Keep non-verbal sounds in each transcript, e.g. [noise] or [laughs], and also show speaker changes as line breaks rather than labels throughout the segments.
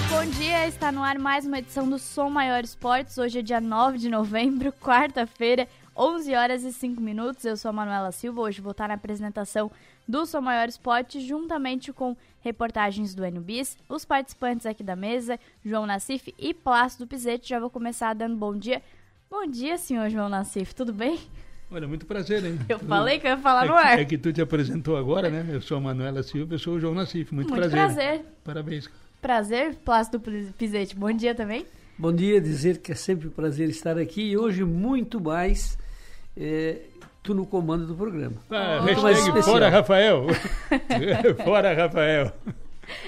muito bom dia. Está no ar mais uma edição do Som Maior Esportes. Hoje é dia 9 de novembro, [laughs] quarta-feira, 11 horas e 5 minutos. Eu sou a Manuela Silva. Hoje vou estar na apresentação do Som Maior Esportes, juntamente com reportagens do NBIS, os participantes aqui da mesa, João Nassif e Plácido Pizete. Já vou começar dando bom dia. Bom dia, senhor João Nassif, tudo bem?
Olha, muito prazer, hein?
Eu falei que eu ia falar
é
no ar.
Que, é que tu te apresentou agora, né? Eu sou a Manuela Silva, eu sou o João Nassif. Muito,
muito
prazer.
prazer.
Parabéns.
Prazer, Plácido Pizete. Bom dia também.
Bom dia, dizer que é sempre um prazer estar aqui e hoje muito mais é, tu no comando do programa.
Ah, hashtag fora Rafael. [laughs] fora Rafael.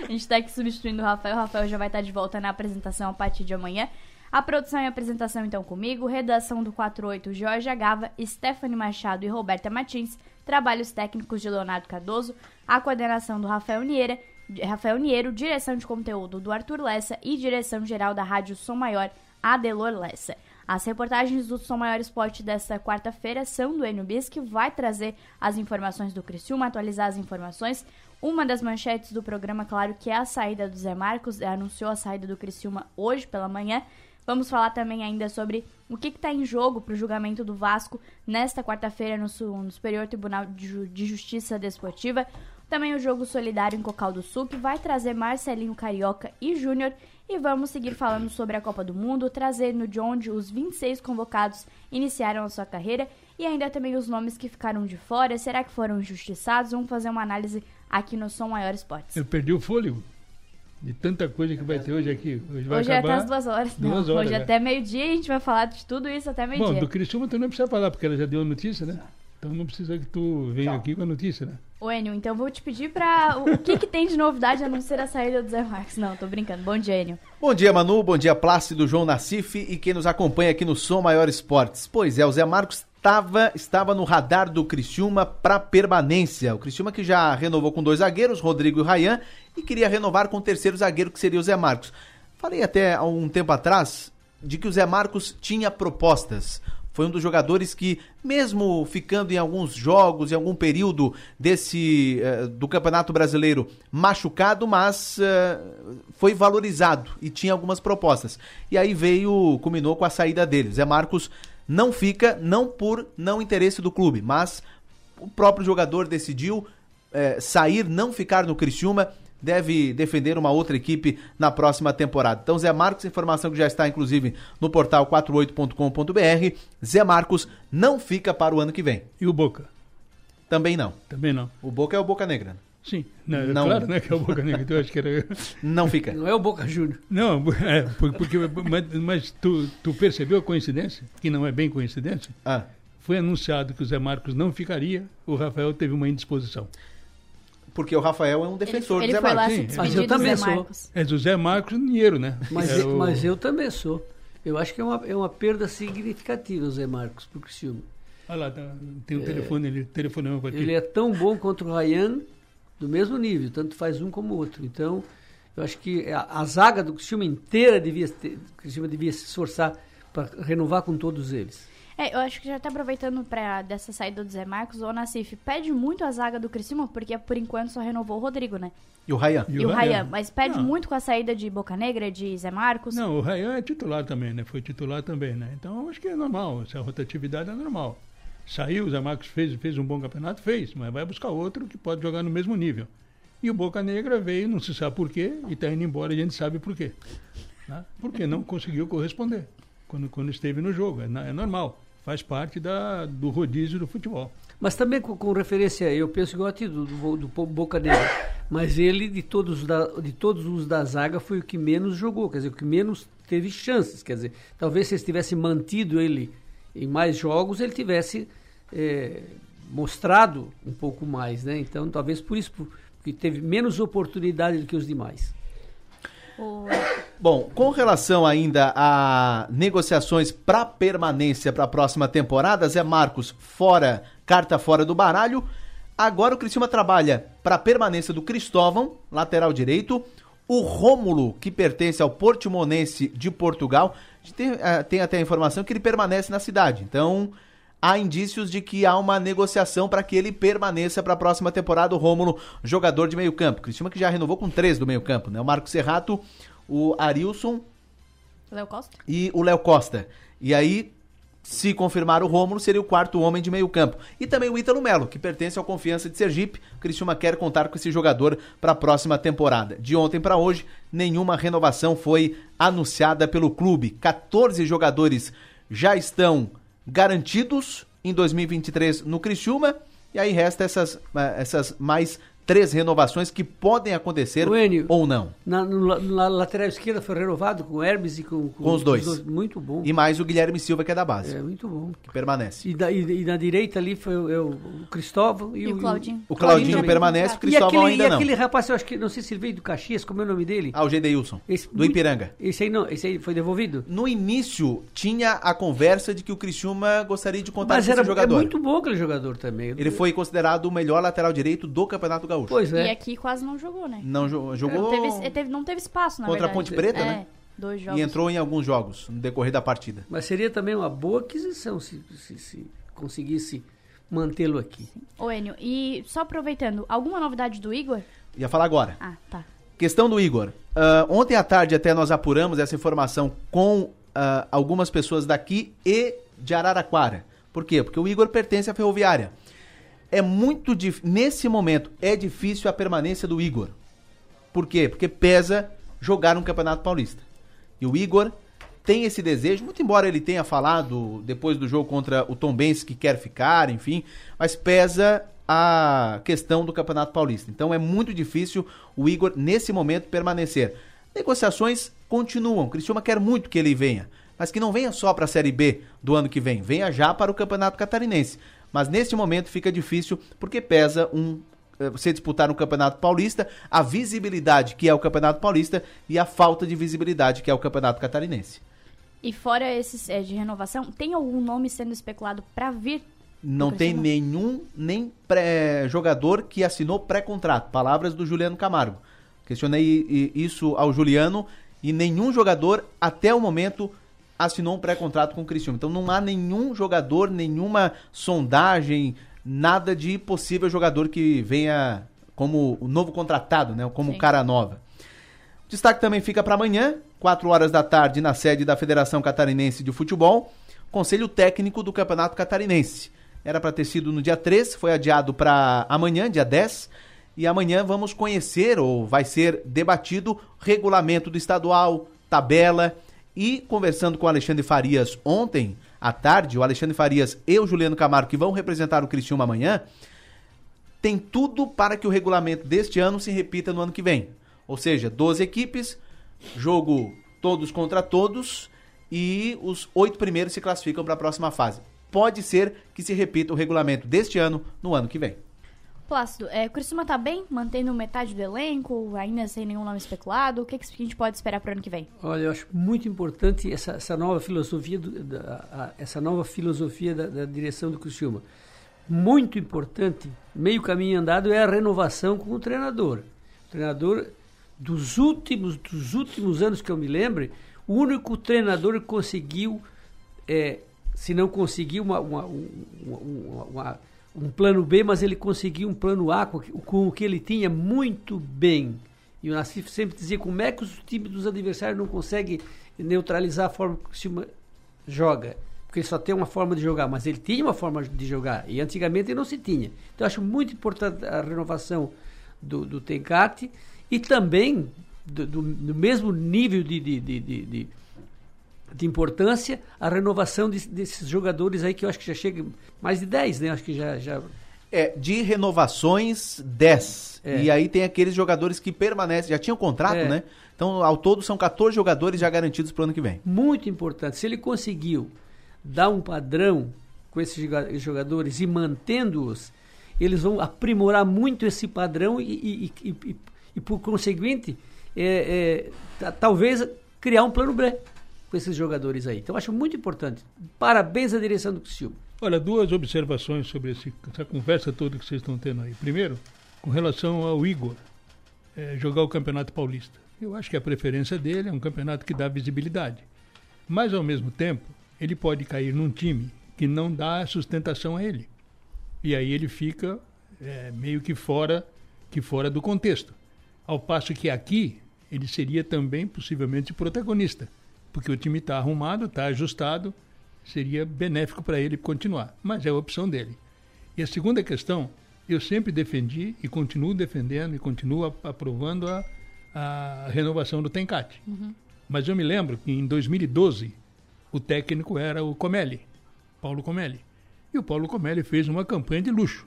A gente está aqui substituindo o Rafael. O Rafael já vai estar de volta na apresentação a partir de amanhã. A produção e apresentação então comigo, redação do 48 Jorge Agava, Stephanie Machado e Roberta Martins, trabalhos técnicos de Leonardo Cardoso, a coordenação do Rafael Nieira, Rafael Niero, direção de conteúdo do Arthur Lessa e direção geral da Rádio Som Maior, Adelor Lessa. As reportagens do Som Maior Esporte desta quarta-feira são do NBIS, que vai trazer as informações do Criciúma, atualizar as informações. Uma das manchetes do programa, claro, que é a saída do Zé Marcos, anunciou a saída do Criciúma hoje pela manhã. Vamos falar também ainda sobre o que está em jogo para o julgamento do Vasco nesta quarta-feira no, Superior Tribunal de Justiça Desportiva. Também o jogo solidário em Cocal do Sul, que vai trazer Marcelinho Carioca e Júnior. E vamos seguir falando sobre a Copa do Mundo, trazendo de onde os 26 convocados iniciaram a sua carreira e ainda também os nomes que ficaram de fora. Será que foram injustiçados? Vamos fazer uma análise aqui no Som Maior Esportes.
Eu perdi o fôlego de tanta coisa que vai ter hoje aqui. Hoje, vai
hoje
acabar
é até as duas horas.
Duas
não,
horas
hoje
né?
até meio-dia a gente vai falar de tudo isso até meio-dia.
Bom, do Criciúma tu não precisa falar, porque ela já deu a notícia, né? Então não precisa que tu venha aqui com a notícia, né?
Ô Enio, então vou te pedir pra... O que que tem de novidade a não ser a saída do Zé Marcos? Não, tô brincando. Bom dia, Enio.
Bom dia, Manu. Bom dia, Plácido, João Nassif e quem nos acompanha aqui no Som Maior Esportes. Pois é, o Zé Marcos estava, estava no radar do Criciúma para permanência. O Criciúma que já renovou com dois zagueiros, Rodrigo e Rayan, e queria renovar com o terceiro zagueiro, que seria o Zé Marcos. Falei até há um tempo atrás de que o Zé Marcos tinha propostas. Foi um dos jogadores que, mesmo ficando em alguns jogos, em algum período desse uh, do Campeonato Brasileiro machucado, mas uh, foi valorizado e tinha algumas propostas. E aí veio, culminou com a saída dele. Zé Marcos não fica, não por não interesse do clube, mas o próprio jogador decidiu é, sair, não ficar no Criciúma, deve defender uma outra equipe na próxima temporada. Então, Zé Marcos, informação que já está inclusive no portal 48.com.br, Zé Marcos não fica para o ano que vem.
E o Boca?
Também não.
Também não.
O Boca é o Boca Negra.
Sim, não, não. claro né, que é o Boca Negra, então eu acho que era...
Não fica.
Não é o Boca Júnior.
Não, é, porque, mas, mas tu, tu, percebeu a coincidência? Que não é bem coincidência?
Ah.
Foi anunciado que o Zé Marcos não ficaria, o Rafael teve uma indisposição.
Porque o Rafael é um defensor
ele,
do Zé
Marcos.
Sim,
mas eu também sou.
Marcos.
É do Zé Marcos dinheiro, né?
Mas, eu, o... mas eu também sou. Eu acho que é uma, é uma perda significativa o Zé Marcos para o Criciúma.
Olha lá, tá, tem um é, telefone, ele telefonando para
Ele é tão bom quanto o Ryan, do mesmo nível, tanto faz um como o outro. Então, eu acho que a, a zaga do Criciúma inteira devia, ter, Criciúma devia se esforçar para renovar com todos eles.
É, eu acho que já tá aproveitando pra, dessa saída do Zé Marcos, o Nassif pede muito a zaga do Criciúma, porque por enquanto só renovou o Rodrigo, né?
E o Rayan.
E, e o Rayan, mas pede não. muito com a saída de Boca Negra, de Zé Marcos.
Não, o Rayan é titular também, né? Foi titular também, né? Então acho que é normal, essa rotatividade é normal. Saiu, o Zé Marcos fez, fez um bom campeonato, fez, mas vai buscar outro que pode jogar no mesmo nível. E o Boca Negra veio, não se sabe por quê, e está indo embora, a gente sabe por quê. Né? Porque não conseguiu corresponder quando, quando esteve no jogo, é, é normal faz parte da, do rodízio do futebol.
Mas também com, com referência, eu penso igual a ti, do, do, do Boca Negra, mas ele, de todos, da, de todos os da zaga, foi o que menos jogou, quer dizer, o que menos teve chances, quer dizer, talvez se eles tivessem mantido ele em mais jogos, ele tivesse é, mostrado um pouco mais, né? Então, talvez por isso, porque teve menos oportunidade do que os demais.
Bom, com relação ainda a negociações para permanência para a próxima temporada, Zé Marcos fora, carta fora do baralho. Agora o Criciúma trabalha para permanência do Cristóvão, lateral direito, o Rômulo, que pertence ao Portimonense de Portugal. Tem, uh, tem até a informação que ele permanece na cidade. Então, há indícios de que há uma negociação para que ele permaneça para a próxima temporada. O Rômulo, jogador de meio campo. Cristina que já renovou com três do meio campo, né? O Marco Serrato, o Arilson
Léo Costa?
e o Léo Costa. E aí, se confirmar o Rômulo, seria o quarto homem de meio campo. E também o Ítalo Melo, que pertence ao Confiança de Sergipe. O Criciúma quer contar com esse jogador para a próxima temporada. De ontem para hoje, nenhuma renovação foi anunciada pelo clube. 14 jogadores já estão garantidos em 2023 no Criciúma. E aí resta essas, eh, essas mais três renovações que podem acontecer
O Enio.
ou não.
Na, no na lateral esquerda foi renovado com o Hermes e com,
Com os dois.
Muito bom.
E mais o Guilherme Silva, que é da base,
É, muito bom.
que permanece.
E, da, e, e na direita ali foi o, é o- o Cristóvão e,
E o Claudinho.
O Claudinho
também.
permanece, o
E
Cristóvão
aquele,
ainda
e
não.
aquele rapaz, eu acho que, não sei se ele veio do Caxias, como é o nome dele?
Ah, o Gedeilson,
Esse-
do Ipiranga.
Esse aí não, esse aí foi devolvido?
No início, tinha a conversa de que o Criciúma gostaria de contar
Mas
com
era
esse jogador.
é muito bom aquele jogador também.
Ele foi considerado o melhor lateral direito do Campeonato Gaúcho.
Pois
E
é.
aqui quase não jogou, né?
Não jo- jogou
Não teve, teve- não teve espaço, na
contra a
verdade.
Ponte Preta,
é,
né?
Dois jogos.
e entrou em alguns jogos no decorrer da partida.
Mas seria também uma boa aquisição se, se, se conseguisse mantê-lo aqui.
Ô, Enio, e só aproveitando, alguma novidade do Igor?
Ia falar agora.
Ah, tá.
Questão do Igor. Ah, ontem à tarde até nós apuramos essa informação com ah, algumas pessoas daqui e de Araraquara. Por quê? Porque o Igor pertence à Ferroviária. É muito difícil, nesse momento, é difícil a permanência do Igor. Por quê? Porque pesa jogar no Campeonato Paulista. E o Igor tem esse desejo, muito embora ele tenha falado depois do jogo contra o Tom Benz que quer ficar, enfim, mas pesa a questão do Campeonato Paulista. Então é muito difícil o Igor, nesse momento, permanecer. Negociações continuam. O quer muito que ele venha, mas que não venha só para a Série B do ano que vem, venha já para o Campeonato Catarinense. Mas neste momento fica difícil porque pesa um eh, você disputar no Campeonato Paulista, a visibilidade que é o Campeonato Paulista e a falta de visibilidade que é o Campeonato Catarinense.
E fora esses é, de renovação, tem algum nome sendo especulado pra vir?
Não tem nenhum nem pré- jogador que assinou pré-contrato. Palavras do Juliano Camargo. Questionei isso ao Juliano e nenhum jogador até o momento assinou um pré-contrato com o Criciúma. Então não há nenhum jogador, nenhuma sondagem, nada de possível jogador que venha como o novo contratado, né? Como
Sim.
cara nova. Destaque também fica para amanhã, 4 horas da tarde, na sede da Federação Catarinense de Futebol, Conselho Técnico do Campeonato Catarinense. Era para ter sido no dia 3, foi adiado para amanhã, dia 10. E amanhã vamos conhecer, ou vai ser debatido, regulamento do estadual, tabela. E conversando com o Alexandre Farias ontem à tarde, o Alexandre Farias e o Juliano Camargo, que vão representar o Criciúma amanhã, tem tudo para que o regulamento deste ano se repita no ano que vem. Ou seja, 12 equipes, jogo todos contra todos e os oito primeiros se classificam para a próxima fase. Pode ser que se repita o regulamento deste ano no ano que vem.
Plácido, é, o Criciúma tá bem? Mantendo metade do elenco, ainda sem nenhum nome especulado? O que, que a gente pode esperar pro ano que vem?
Olha, eu acho muito importante essa, essa nova filosofia, do- da, a- essa nova filosofia da, da direção do Criciúma. Muito importante, meio caminho andado é a renovação com o treinador. O treinador dos últimos, dos últimos anos que eu me lembre, o único treinador que conseguiu, é, se não conseguiu uma, uma- um- uma- uma- um plano B, mas ele conseguiu um plano A com, com o que ele tinha muito bem. E o Nassif sempre dizia como é que os times dos adversários não conseguem neutralizar a forma que o Criciúma joga. Porque ele só tem uma forma de jogar, mas ele tinha uma forma de jogar. E antigamente não se tinha. Então acho muito importante a renovação do, do Tencate e também do, do- do mesmo nível de, de, de, de, de- importância a renovação de- desses jogadores aí que eu acho que já chega mais de 10, né? Acho que já, já
É, de renovações, 10.
É.
E aí tem aqueles jogadores que permanecem, já tinham contrato,
É.
né? Então, ao todo, são 14 jogadores já garantidos para o ano que vem.
muito importante. Se ele conseguiu dar um padrão com esses joga- jogadores e mantendo-os, eles vão aprimorar muito esse padrão e, e- e- e- por conseguinte, é, é, ta- talvez criar um plano B com esses jogadores aí. Então, acho muito importante. Parabéns à direção do Criciúma.
Olha, duas observações sobre esse- essa conversa toda que vocês estão tendo aí. Primeiro, com relação ao Igor eh, jogar o Campeonato Paulista. Eu acho que a preferência dele é um campeonato que dá visibilidade. Mas, ao mesmo tempo, ele pode cair num time que não dá sustentação a ele. E aí ele fica eh, meio que fora, que fora do contexto. Ao passo que aqui ele seria também possivelmente protagonista, porque o time está arrumado, está ajustado, seria benéfico para ele continuar, mas é a opção dele. E a segunda questão, eu sempre defendi e continuo defendendo e continuo aprovando a, a renovação do Tencate. Uhum. Mas eu me lembro que em 2012 o técnico era o Comelli, Paulo Comelli. E o Paulo Comelli fez uma campanha de luxo.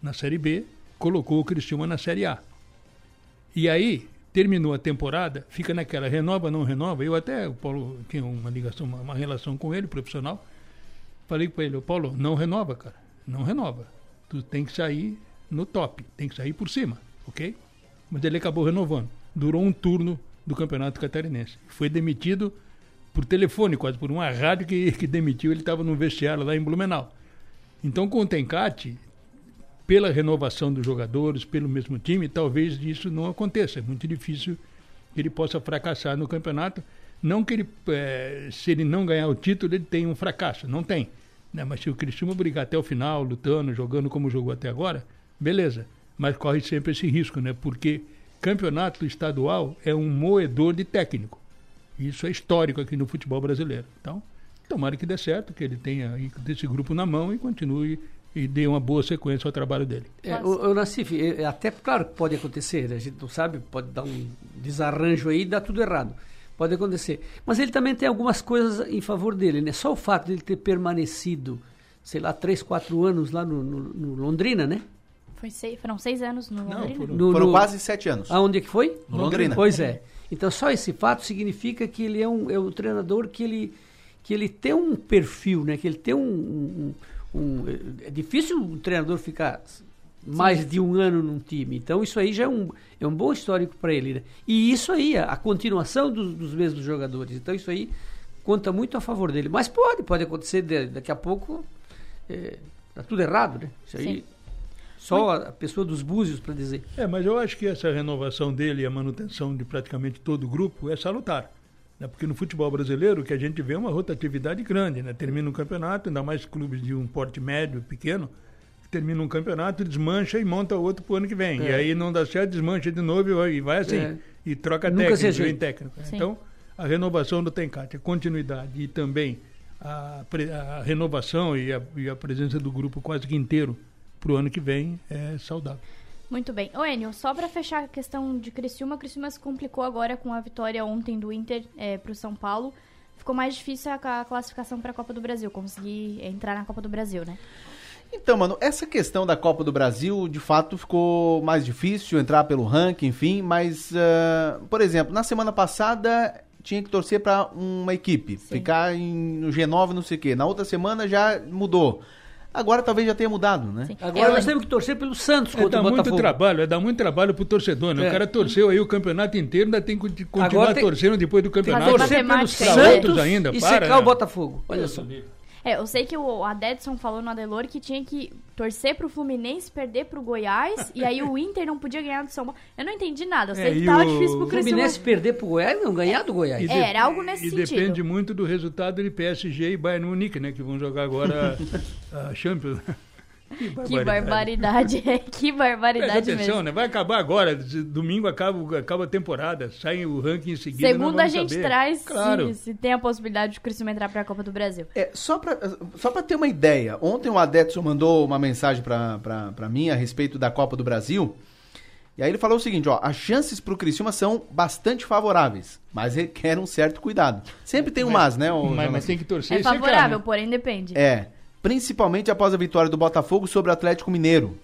Na Série B, colocou o Cristiúma na Série A. E aí, terminou a temporada, fica naquela renova, não renova. Eu até, o Paulo tinha uma ligação, uma, uma relação com ele, profissional. Falei para ele, Paulo, não renova, cara. Não renova. Tu tem que sair no top, tem que sair por cima, ok? Mas ele acabou renovando. Durou um turno do Campeonato Catarinense. Foi demitido por telefone, quase por uma rádio que, que demitiu. Ele estava no vestiário lá em Blumenau. Então, com o Tencate, pela renovação dos jogadores, pelo mesmo time, talvez isso não aconteça. É muito difícil que ele possa fracassar no campeonato. Não que ele, é, se ele não ganhar o título, ele tenha um fracasso. Não tem. Né? Mas se o Cristiano brigar até o final, lutando, jogando como jogou até agora, beleza. Mas corre sempre esse risco, né? Porque campeonato estadual é um moedor de técnico. Isso é histórico aqui no futebol brasileiro. Então, tomara que dê certo, que ele tenha esse grupo na mão e continue e dê uma boa sequência ao trabalho dele.
É, o, o Nassif, é, é, até claro que pode acontecer, a gente não sabe, pode dar um desarranjo aí e dar tudo errado. Pode acontecer. Mas ele também tem algumas coisas em favor dele, né? Só o fato de ele ter permanecido, sei lá, três, quatro anos lá no, no, no Londrina, né?
Foi seis, foram seis anos no
não,
Londrina?
Foram, no, foram quase sete anos.
Aonde é que foi?
No Londrina.
Pois é. Então só esse fato significa que ele é um, é um treinador que ele, que ele tem um perfil, né? Que ele tem um, um um, é difícil um treinador ficar mais Sim. de um ano num time. Então isso aí já é um, é um bom histórico para ele. Né? E isso aí, a, a continuação dos, dos, mesmos jogadores. Então isso aí conta muito a favor dele. Mas pode, pode acontecer de, daqui a pouco. É, tá tudo errado, né? Isso aí. Sim. Só a pessoa dos búzios para dizer.
É, mas eu acho que essa renovação dele e a manutenção de praticamente todo o grupo é salutar. Né? Porque no futebol brasileiro o que a gente vê é uma rotatividade grande. Né? Termina um campeonato, ainda mais clubes de um porte médio, pequeno, termina um campeonato, desmancha e monta outro para o ano que vem. É. E aí não dá certo, desmancha de novo e vai assim. É. E troca Nunca técnico, vem técnico. Sim. Então, a renovação do Tencate, a continuidade e também a, a renovação e a, e a presença do grupo quase que inteiro para o ano que vem é saudável.
Muito bem. Ô Enio, só para fechar a questão de Criciúma, Criciúma se complicou agora com a vitória ontem do Inter é, para o São Paulo. Ficou mais difícil a, classificação para a Copa do Brasil, conseguir entrar na Copa do Brasil, né?
Então, mano, essa questão da Copa do Brasil, de fato, ficou mais difícil entrar pelo ranking, enfim, mas, uh, por exemplo, na semana passada tinha que torcer para uma equipe, Sim. ficar em, no G9, não sei o quê. Na outra semana já mudou. Agora talvez já tenha mudado, né? Sim.
Agora nós temos que torcer pelo Santos
é contra é, dá o Botafogo. muito trabalho, é dar muito trabalho pro torcedor, né? É. O cara torceu aí o campeonato inteiro, ainda tem que continuar tem, torcendo depois do campeonato.
Torcer pelo Santos ainda, e para, secar né? o Botafogo. Olha só.
É, eu sei que o Adedson falou no Adelor que tinha que torcer pro Fluminense, perder pro Goiás, e aí o Inter não podia ganhar do São Paulo. Eu não entendi nada, eu sei é, que tava o... difícil pro Criciúma.
Fluminense perder pro Goiás, não ganhar do Goiás.
É, era algo nesse
e
sentido.
E depende muito do resultado de PSG e Bayern Munique, né, que vão jogar agora [laughs] a Champions.
Que barbaridade, que barbaridade atenção, mesmo.
né? Vai acabar agora, domingo acaba, acaba a temporada, sai o ranking em seguida.
Segundo a gente saber. traz, claro. se, se, tem a possibilidade de o Criciúma entrar para a Copa do Brasil.
É, só para só ter uma ideia, ontem o Adetson mandou uma mensagem para mim a respeito da Copa do Brasil, e aí ele falou o seguinte, ó, as chances para o Criciúma são bastante favoráveis, mas requer um certo cuidado. Sempre tem um mas, né?
Mas, mas, tem que torcer.
É favorável, porém depende.
É principalmente após a vitória do Botafogo sobre o Atlético Mineiro.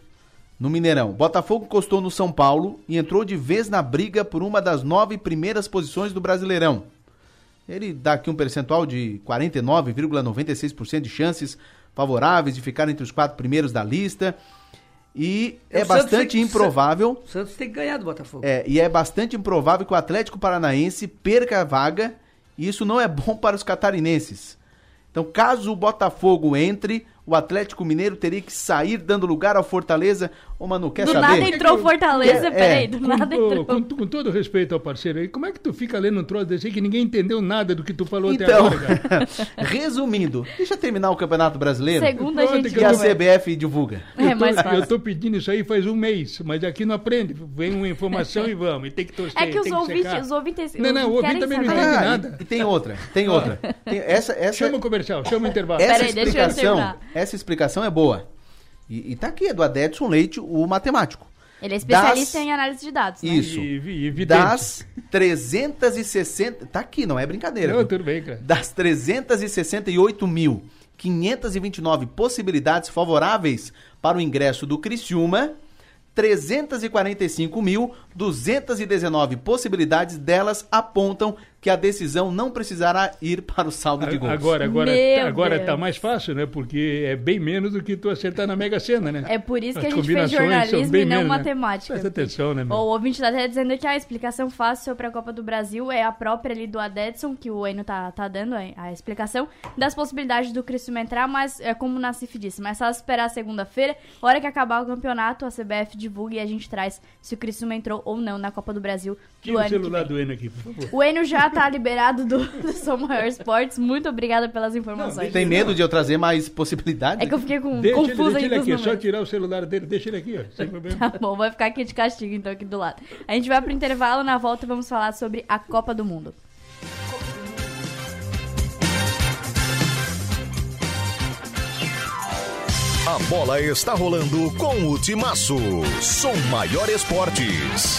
No Mineirão, Botafogo encostou no São Paulo e entrou de vez na briga por uma das nove primeiras posições do Brasileirão. Ele dá aqui um percentual de 49,96% de chances favoráveis de ficar entre os quatro primeiros da lista. E é, é bastante tem, improvável.
O Santos tem que ganhar do Botafogo.
É, e é bastante improvável que o Atlético Paranaense perca a vaga. E isso não é bom [laughs] para os catarinenses. Então, caso o Botafogo entre, o Atlético Mineiro teria que sair dando lugar ao Fortaleza. Ô, Manu, quer
do
saber?
nada entrou o Fortaleza,
É,
peraí,
é.
do
Com,
nada entrou.
com- com todo respeito ao parceiro aí, como é que tu fica lendo um troço desse aí que ninguém entendeu nada do que tu falou até
Então,
agora, cara? [laughs]
resumindo, deixa eu terminar o Campeonato Brasileiro
Segunda a gente
que
a. CBF divulga.
É
Eu tô-
mais fácil.
Eu tô pedindo isso aí faz um mês, mas aqui não aprende. Vem uma informação e vamos. E tem que torcer.
É que os ouvintes, os ouvintes
Não, não, o ouvinte
querem
também não
saber.
entende
Ah,
nada.
E, e tem outra, tem outra. Tem- essa essa,
Chama o comercial, chama o intervalo.
essa
Peraí, deixa eu
explicação,
terminar.
essa explicação é boa. E, e tá aqui, é do Adedson Leite, o matemático.
Ele é especialista
Das-
em análise de dados, né?
Isso.
E, e, evidente.
Das 360. Tá aqui, não é brincadeira.
Não,
viu?
tudo bem, cara.
Das 368.529 possibilidades favoráveis para o ingresso do Criciúma, 345.219 possibilidades delas apontam que a decisão não precisará ir para o saldo de gols.
Agora, agora,
Meu
agora
Deus.
tá mais fácil, né? Porque é bem menos do que tu acertar na Mega Sena, né?
É por isso que
As
a gente fez jornalismo e não
menos, né?
matemática.
Presta atenção, né, meu?
O ouvinte tá até dizendo que a explicação fácil sobre a Copa do Brasil é a própria ali do Adedson, que o Eno tá, tá dando a, a explicação das possibilidades do Criciúma entrar, mas é como o Nassif disse, mas só esperar segunda-feira, hora que acabar o campeonato, a CBF divulga e a gente traz se o Criciúma entrou ou não na Copa do Brasil do
Tira o
ano
celular do Eno aqui, por favor.
O Eno já tá liberado do, do Som Maior Esportes. Muito obrigada pelas informações.
Tem medo de eu trazer mais possibilidades?
É que eu fiquei com,
Deixa ele,
confusa
deixa ele aqui, é
dos
só
números.
tirar o celular dele, deixa ele aqui, ó, sem [laughs] problema.
Tá bom, vai ficar aqui de castigo então aqui do lado. A gente vai pro intervalo, na volta vamos falar sobre a Copa do Mundo.
A bola está rolando com o Timaço. Som Maior Esportes.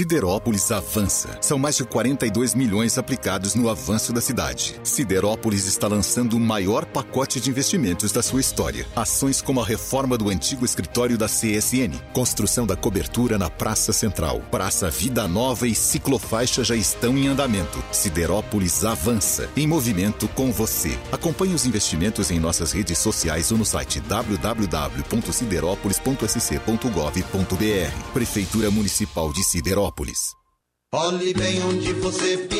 Siderópolis avança. São mais de 42 milhões aplicados no avanço da cidade. Siderópolis está lançando o maior pacote de investimentos da sua história. Ações como a reforma do antigo escritório da CSN, construção da cobertura na Praça Central, Praça Vida Nova e ciclofaixa já estão em andamento. Siderópolis avança. Em movimento com você. Acompanhe os investimentos em nossas redes sociais ou no site www.siderópolis.sc.gov.br. Prefeitura Municipal de Siderópolis.
Olhe bem onde você pisa.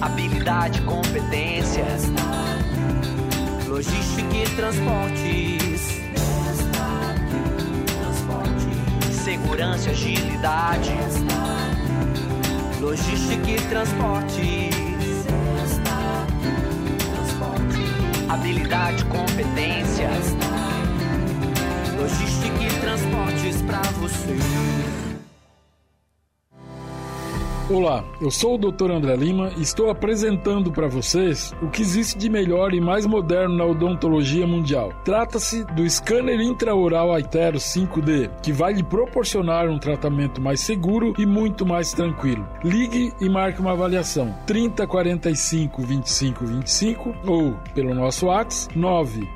Habilidade, competência, logística e transportes, segurança agilidade, logística e transportes, habilidade, competência, logística e transportes para você.
Olá, eu sou o Dr. André Lima e estou apresentando para vocês o que existe de melhor e mais moderno na odontologia mundial. Trata-se do scanner intraoral Aitero 5D, que vai lhe proporcionar um tratamento mais seguro e muito mais tranquilo. Ligue e marque uma avaliação 30 45 25 25 ou pelo nosso WhatsApp 9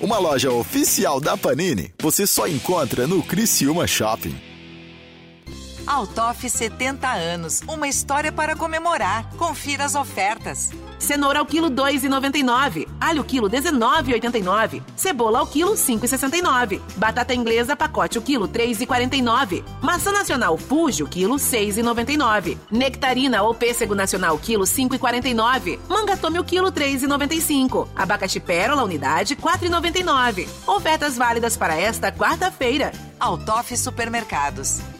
Uma loja oficial da Panini você só encontra no Criciúma Shopping.
Altoff 70 anos, uma história para comemorar. Confira as ofertas.
Cenoura ao quilo 2,99. Alho quilo 19,89. Cebola ao quilo 5,69. Batata inglesa pacote o quilo 3,49. Maçã nacional Fuji o quilo 6,99. Nectarina ou pêssego nacional quilo 5,49. Manga tome o quilo 3,95. Abacaxi pérola unidade 4,99. Ofertas válidas para esta quarta-feira.
Altoff Supermercados.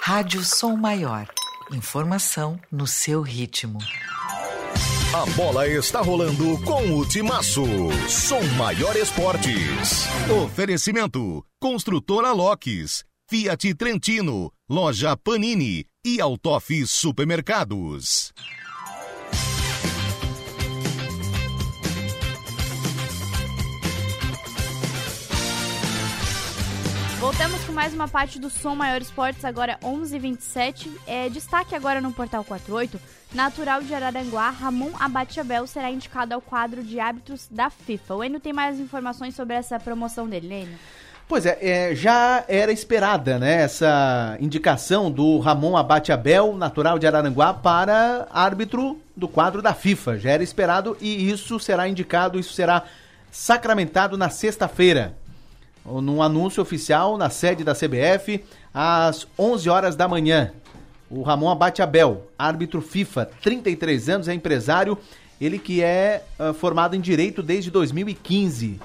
Rádio Som Maior. Informação no seu ritmo.
A bola está rolando com o Timaço. Som Maior Esportes. Oferecimento: Construtora Locks, Fiat Trentino, Loja Panini e Altoff Supermercados.
Voltamos com mais uma parte do Som Maior Esportes, agora 11h27. É, destaque agora no Portal 48. Natural de Araranguá, Ramon Abatiabel será indicado ao quadro de árbitros da FIFA. O Enio tem mais informações sobre essa promoção dele, Enio?
Pois é, é, já era esperada, né, essa indicação do Ramon Abate Abel, natural de Araranguá, para árbitro do quadro da FIFA. Já era esperado e isso será indicado, isso será sacramentado na sexta-feira. Num anúncio oficial na sede da CBF, às 11 horas da manhã. O Ramon Abate Abel, árbitro FIFA, 33 anos, é empresário, ele que é uh, formado em Direito desde 2015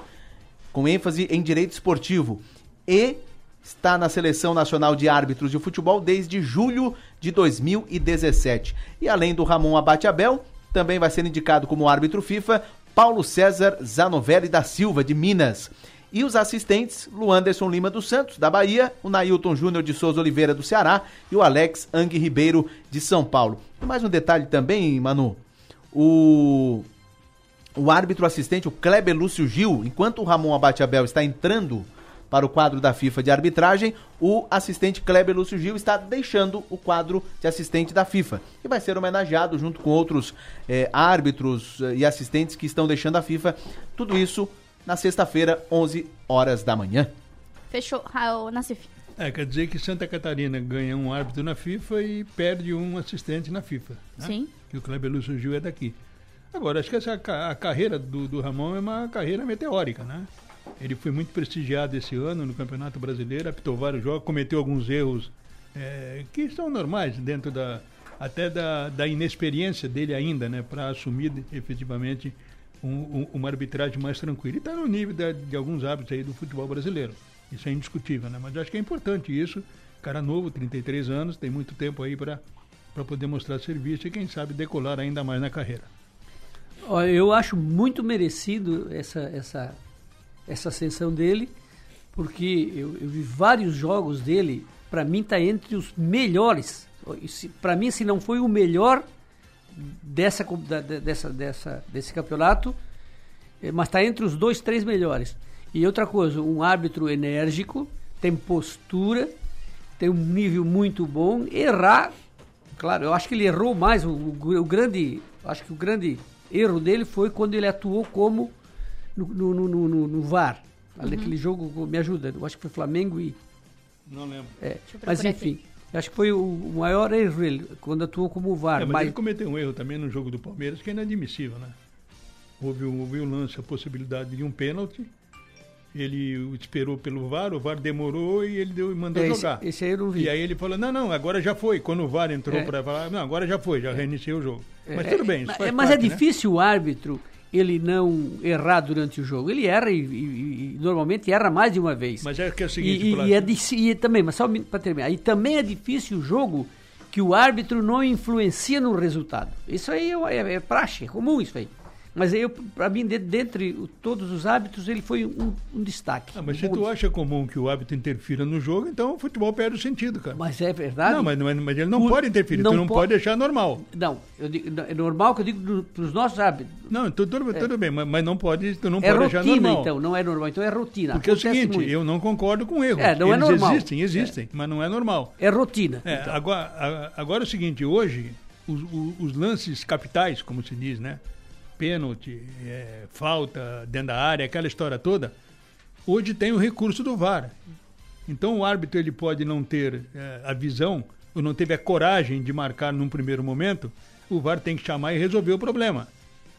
com ênfase em direito esportivo, e está na Seleção Nacional de Árbitros de Futebol desde julho de 2017. E além do Ramon Abate Abel, também vai ser indicado como árbitro FIFA Paulo César Zanovelli da Silva, de Minas. E os assistentes, Luanderson Lima dos Santos, da Bahia, o Nailton Júnior de Souza Oliveira, do Ceará, e o Alex Ang Ribeiro, de São Paulo. E mais um detalhe também, Manu. O o árbitro assistente, o Kleber Lúcio Gil, enquanto o Ramon Abate Abel está entrando para o quadro da FIFA de arbitragem, o assistente Kleber Lúcio Gil está deixando o quadro de assistente da FIFA e vai ser homenageado junto com outros eh, árbitros eh, e assistentes que estão deixando a FIFA. Tudo isso na sexta-feira, 11 horas da manhã.
Fechou, Raul Nassif.
É, quer dizer que Santa Catarina ganha um árbitro na FIFA e perde um assistente na FIFA. Né?
Sim.
Que o Kleber Lúcio Gil é daqui. Agora, acho que essa, a carreira do, do Ramon é uma carreira meteórica, né? Ele foi muito prestigiado esse ano no Campeonato Brasileiro, apitou vários jogos, cometeu alguns erros é, que são normais dentro da até da, da inexperiência dele ainda, né, para assumir efetivamente um, um, uma arbitragem mais tranquila. E está no nível de, de alguns hábitos aí do futebol brasileiro. Isso é indiscutível, né? Mas acho que é importante isso. Cara novo, 33 anos, tem muito tempo aí para poder mostrar serviço e quem sabe decolar ainda mais na carreira.
Olha, eu acho muito merecido essa, essa, essa ascensão dele, porque eu, eu vi vários jogos dele, para mim está entre os melhores. Para mim, se não foi o melhor dessa, dessa, dessa, desse campeonato, mas está entre os dois, três melhores. E outra coisa, um árbitro enérgico, tem postura, tem um nível muito bom. Errar, claro, eu acho que ele errou mais. O, o, o grande, acho que o grande erro dele foi quando ele atuou como no, no, no, no, no VAR. Uhum. Aquele jogo, me ajuda, eu acho que foi Flamengo e.
Não lembro.
É, mas enfim, acho que foi o, maior erro ele, quando atuou como VAR.
É, mas, mas, ele cometeu um erro também no jogo do Palmeiras que é inadmissível, né? houve um, houve um lance, a possibilidade de um pênalti. Ele esperou pelo VAR, o VAR demorou e ele deu, mandou
É,
jogar.
esse aí eu não vi.
E aí ele falou: não, não, agora já foi. Quando o VAR entrou
É.
para falar, não, agora já foi, já reiniciei o jogo. Mas
É,
tudo bem, isso
é,
faz
mas é
parte, né?
difícil o árbitro ele não errar durante o jogo. Ele erra e, e- e normalmente erra mais de uma vez.
Mas é que é o seguinte,
e, e, é di- e também, mas só para terminar, e também é difícil o jogo que o árbitro não influencia no resultado. Isso aí é, é, é praxe, é comum isso aí. Mas eu, para mim, de- dentre todos os árbitros, ele foi um, um destaque.
Ah, mas
Um
se tu acha comum que o árbitro interfira no jogo, então o futebol perde o sentido, cara.
Mas é verdade.
Não, mas, é- mas ele não
O-
pode interferir,
não
tu não
po-
pode deixar normal.
Não, digo- é normal que eu digo para os nossos árbitros.
Não, tu- tudo, tudo bem, mas, mas não pode, tu não
é
pode deixar
rotina,
normal.
então, não é normal. Então é rotina.
Porque é o
Acontece
seguinte,
muito.
eu não concordo com erros.
É, não é
Eles
normal.
existem, existem, mas não é normal.
É rotina.
É, agora, agora é o seguinte, hoje, os, os- os lances capitais, como se diz, né? Pênalti, é, falta dentro da área, aquela história toda, hoje tem o recurso do VAR. Então o árbitro ele pode não ter é, a visão, ou não teve a coragem de marcar num primeiro momento, o VAR tem que chamar e resolver o problema.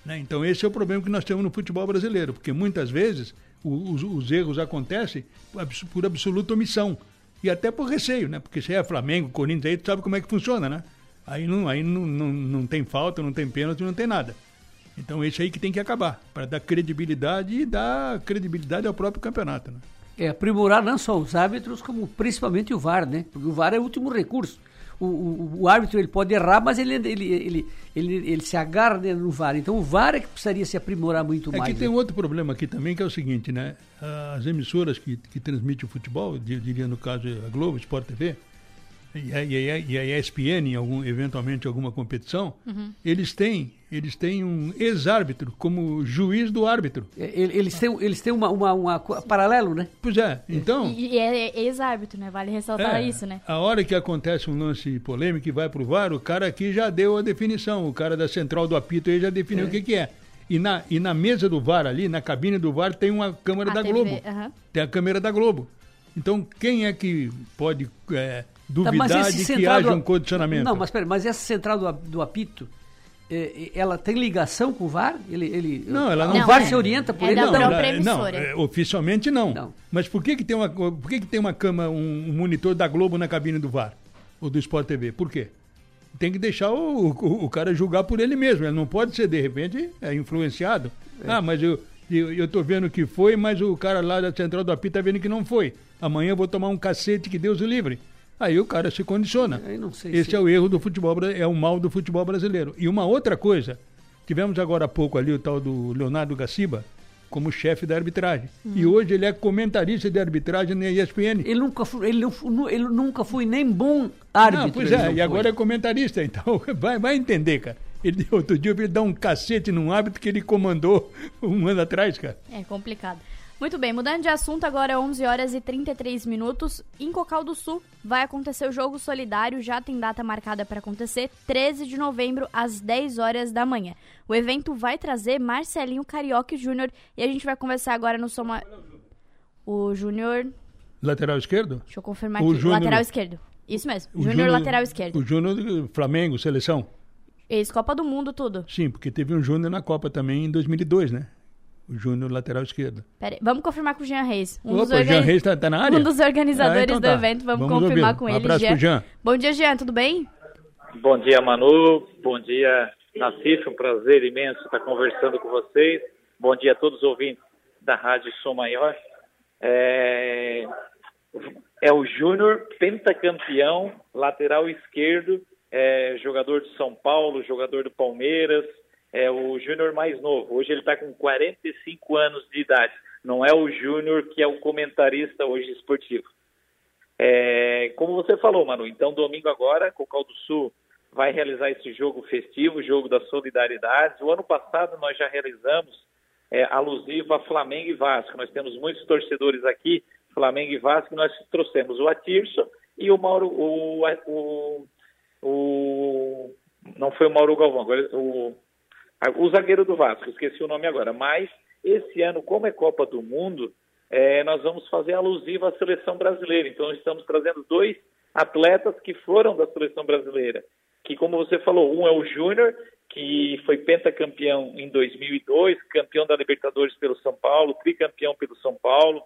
né? Então esse é o problema que nós temos no futebol brasileiro, porque muitas vezes o- os, os erros acontecem por abs- por absoluta omissão. E até por receio, né? Porque se é Flamengo, Corinthians, aí tu sabe como é que funciona, né? Aí não, aí não, não, não tem falta, não tem pênalti, não tem nada. Então esse aí que tem que acabar, para dar credibilidade e dar credibilidade ao próprio campeonato, né?
É aprimorar não só os árbitros, como principalmente o VAR, né? Porque o VAR é o último recurso. O, o, o árbitro ele pode errar, mas ele, ele, ele, ele, ele se agarra né, no VAR. Então o VAR é que precisaria se aprimorar muito
É
mais.
que tem
né?
um outro problema aqui também, que é o seguinte, né? As emissoras que, que transmitem o futebol, di- diria no caso a Globo, Sport TV, e a, e a- e a ESPN, em algum, eventualmente alguma competição,
Uhum.
eles têm eles têm um ex-árbitro como juiz do árbitro.
É, ele- Eles têm, eles têm uma, uma, uma paralelo, né?
Pois é, então...
E, e é ex-árbitro, né? Vale ressaltar
É,
isso, né?
A hora que acontece um lance polêmico e vai pro VAR, o cara aqui já deu a definição. O cara da central do apito aí já definiu
É.
o que, que é. E na, e na mesa do VAR ali, na cabine do VAR, tem uma câmera
A
da
TV,
Globo.
aham.
Tem a câmera da Globo. Então, quem é que pode é,
Tá,
duvidar de que haja
do-
um condicionamento?
Não, mas pera, mas essa central do, do apito, é, ela tem ligação com o VAR? Ele, ele,
Não, ela não.
O VAR se orienta por ele?
não,
Não.
ela- não, é, oficialmente não. Mas por que que tem uma por que que tem uma cama um, um monitor da Globo na cabine do VAR ou do Sport TV? Por quê? Tem que deixar o, o, o cara julgar por ele mesmo. Ele não pode ser de repente é, influenciado. Ah, mas eu eu, eu tô vendo que foi, mas o cara lá da central do apito tá vendo que não foi. Amanhã eu vou tomar um cacete que Deus o livre. Aí o cara se condiciona.
sei
Esse
se-
é o erro do futebol, é o mal do futebol brasileiro. E uma outra coisa, tivemos agora há pouco ali o tal do Leonardo Gaciba como chefe da arbitragem.
Uhum.
E hoje ele é comentarista de arbitragem na ESPN.
Ele nunca foi, ele, não ele nunca foi nem bom árbitro.
Não, pois é,
não
e
foi.
agora é comentarista, então [laughs] vai, vai entender, cara. Ele, outro dia eu vi ele dar um cacete num árbitro que ele comandou um ano atrás, cara.
É complicado. Muito bem, mudando de assunto, agora é 11 horas e 33 minutos. Em Cocal do Sul vai acontecer o jogo solidário, já tem data marcada para acontecer, 13 de novembro, às 10 horas da manhã. O evento vai trazer Marcelinho Carioca Júnior e a gente vai conversar agora no Soma. O Júnior.
Lateral esquerdo?
Deixa eu confirmar
O
aqui.
Júnior-
Lateral esquerdo. Isso mesmo. Júnior lateral esquerdo.
O Júnior Flamengo, seleção.
Ex-Copa do Mundo, tudo.
Sim, porque teve um Júnior na Copa também em 2002, né? O Júnior lateral esquerdo.
Pera aí, vamos confirmar com o Jean Reis. Um
Opa, Jean Reis tá- tá na área?
Um dos organizadores
Ah, então
do
tá.
evento. Vamos,
Vamos
confirmar
ouvi-lo.
com
Um
ele,
abraço pro Jean.
Bom dia, Jean. Tudo bem?
Bom dia, Manu. Bom dia, Nacife. Um prazer imenso estar conversando com vocês. Bom dia a todos os ouvintes da Rádio Som Maior. É, é o Júnior, pentacampeão, lateral esquerdo, é, jogador de São Paulo, jogador do Palmeiras. É o Júnior mais novo. Hoje ele está com 45 anos de idade. Não é o Júnior que é o comentarista hoje esportivo. É, como você falou, Manu, então domingo agora, Cocal do Sul vai realizar esse jogo festivo, jogo da solidariedade. O ano passado nós já realizamos é, alusivo a Flamengo e Vasco. Nós temos muitos torcedores aqui, Flamengo e Vasco, nós trouxemos o Atirson e o Mauro, o, o, o não foi o Mauro Galvão, agora o, o zagueiro do Vasco, esqueci o nome agora. Mas esse ano, como é Copa do Mundo, é, nós vamos fazer alusivo à seleção brasileira. Então, estamos trazendo dois atletas que foram da seleção brasileira. Que, como você falou, um é o Júnior que foi pentacampeão em 2002, campeão da Libertadores pelo São Paulo, tricampeão pelo São Paulo,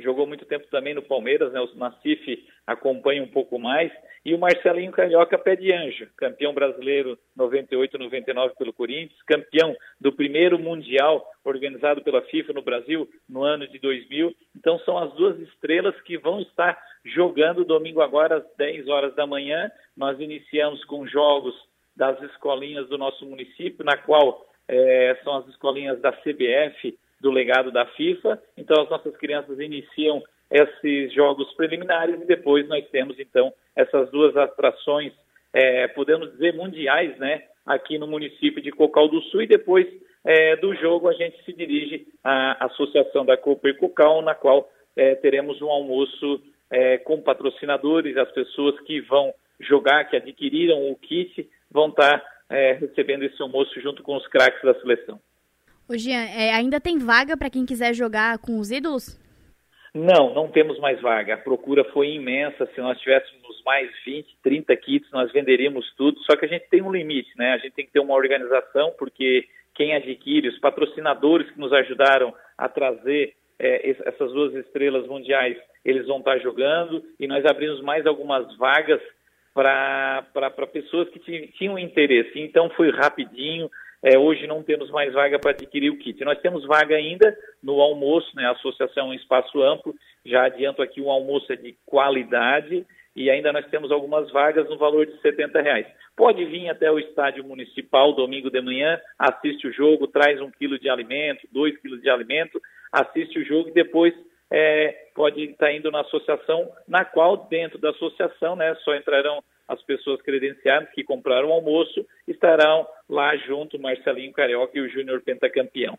jogou muito tempo também no Palmeiras, né? O Nacife acompanha um pouco mais. E o Marcelinho Carioca pé de anjo, campeão brasileiro 98 99 pelo Corinthians, campeão do primeiro mundial organizado pela FIFA no Brasil no ano de 2000. Então são as duas estrelas que vão estar jogando domingo agora às 10 horas da manhã. Nós iniciamos com jogos das escolinhas do nosso município, na qual é, são as escolinhas da CBF, do legado da FIFA. Então, as nossas crianças iniciam esses jogos preliminares e depois nós temos, então, essas duas atrações, é, podemos dizer, mundiais, né? Aqui no município de Cocal do Sul e depois é, do jogo a gente se dirige à Associação da Copa e Cocal, na qual é, teremos um almoço é, com patrocinadores, as pessoas que vão jogar, que adquiriram o kit, vão estar é, recebendo esse almoço junto com os craques da seleção.
Ô Jean, é, ainda tem vaga para quem quiser jogar com os ídolos?
Não, não temos mais vaga. A procura foi imensa. Se nós tivéssemos mais 20, 30 kits, nós venderíamos tudo. Só que a gente tem um limite, né? A gente tem que ter uma organização, porque quem adquire, os patrocinadores que nos ajudaram a trazer é, essas duas estrelas mundiais, eles vão estar jogando. E nós abrimos mais algumas vagas para pessoas que tinham interesse. Então foi rapidinho. É, hoje não temos mais vaga para adquirir o kit. Nós temos vaga ainda no almoço, né? A associação é um espaço amplo. Já adianto aqui, o almoço é de qualidade e ainda nós temos algumas vagas no valor de 70 reais. Pode vir até o estádio municipal domingo de manhã, assiste o jogo, traz um quilo de alimento, dois quilos de alimento, assiste o jogo e depois é, pode estar indo na associação, na qual dentro da associação, né, só entrarão as pessoas credenciadas que compraram o almoço estarão lá junto, Marcelinho Carioca e o Júnior Pentacampeão.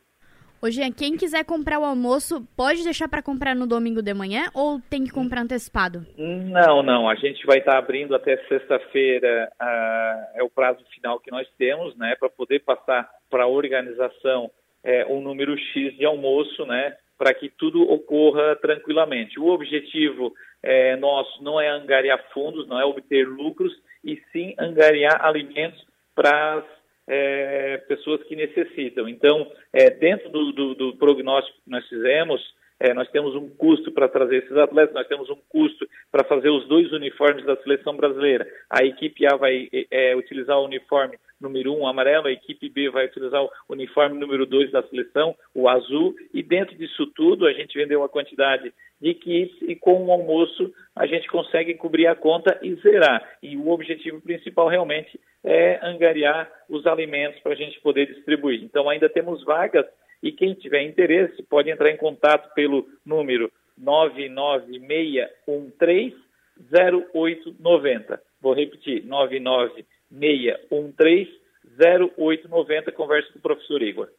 Jean, quem quiser comprar o almoço, pode deixar para comprar no domingo de manhã ou tem que comprar antecipado?
Não, não. A gente vai estar abrindo até sexta-feira, uh, é o prazo final que nós temos, né, para poder passar para a organização é, um número X de almoço, né, para que tudo ocorra tranquilamente. O objetivo é, nosso não é angariar fundos, não é obter lucros, e sim angariar alimentos para as é, pessoas que necessitam. Então, é, dentro do, do, do, prognóstico que nós fizemos, é, nós temos um custo para trazer esses atletas, nós temos um custo para fazer os dois uniformes da seleção brasileira. A equipe A vai é, utilizar o uniforme número 1, um, amarelo, a equipe B vai utilizar o uniforme número 2 da seleção, o azul, e dentro disso tudo a gente vendeu uma quantidade de kits e com o almoço a gente consegue cobrir a conta e zerar. E o objetivo principal realmente é angariar os alimentos para a gente poder distribuir. Então ainda temos vagas e quem tiver interesse pode entrar em contato pelo número 996130890. Vou repetir, 996130890. 0613-0890. Conversa com o professor Igor.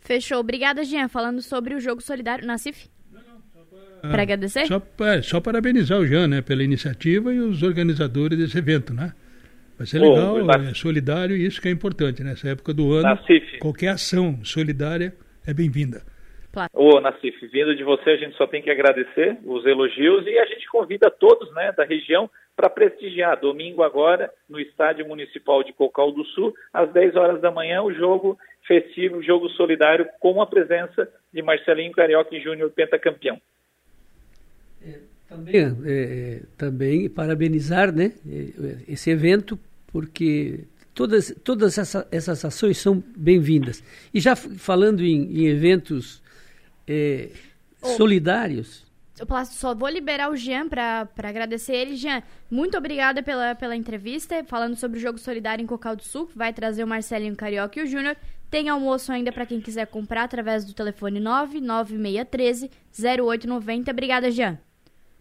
Fechou. Obrigada, Jean. Falando sobre o jogo solidário. Nacif? Para agradecer?
Só, é, só parabenizar o Jean, né, pela iniciativa e os organizadores desse evento, né? Vai ser legal, oh, é solidário e isso que é importante nessa época do ano. Qualquer ação solidária é bem-vinda.
Ô, Nacif, vindo de você, a gente só tem que agradecer os elogios e a gente convida todos né, da região para prestigiar. Domingo agora, no Estádio Municipal de Cocal do Sul, às 10 horas da manhã, o jogo festivo, o jogo solidário, com a presença de Marcelinho Carioca e Júnior Pentacampeão.
É, também, é, é também parabenizar né, é, esse evento, porque todas, todas essa, essas ações são bem-vindas. E já falando em, em eventos é, oh. solidários,
eu só vou liberar o Jean para agradecer ele. Jean, muito obrigada pela, pela entrevista, falando sobre o jogo solidário em Cocal do Sul, vai trazer o Marcelinho Carioca e o Júnior. Tem almoço ainda para quem quiser comprar através do telefone 99613 0890. Obrigada, Jean.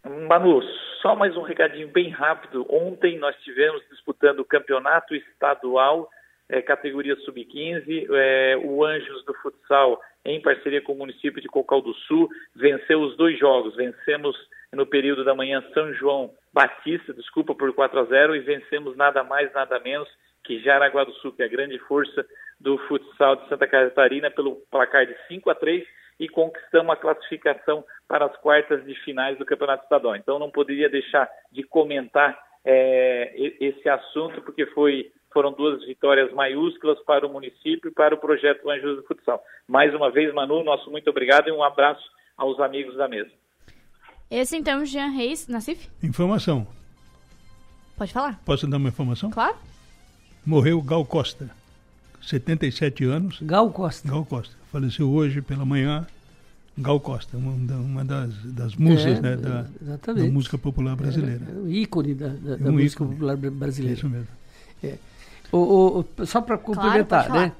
Manu, só mais um recadinho bem rápido. Ontem nós tivemos disputando o campeonato estadual, é, categoria sub-15, é, o Anjos do Futsal em parceria com o município de Cocal do Sul, venceu os dois jogos. Vencemos no período da manhã São João Batista, desculpa, por 4 a 0 e vencemos nada mais, nada menos que Jaraguá do Sul, que é a grande força do futsal de Santa Catarina, pelo placar de 5 a 3 e conquistamos a classificação para as quartas de finais do Campeonato Estadual. Então não poderia deixar de comentar é, esse assunto, porque foi, foram duas vitórias maiúsculas para o município e para o projeto Anjos do Futsal. Mais uma vez, Manu, nosso muito obrigado e um abraço aos amigos da mesa.
Esse então, Jean Reis, Nassif?
Informação.
Pode falar?
Posso dar uma informação?
Claro.
Morreu Gal Costa, 77 anos.
Gal Costa.
Gal Costa. Faleceu hoje pela manhã. Gal Costa, uma, uma das, das musas
É,
né, da, da música popular brasileira.
É um ícone da, da- da
Um
música
ícone.
popular bra- brasileira.
Isso mesmo.
É. O- o- só para complementar,
falar.
né?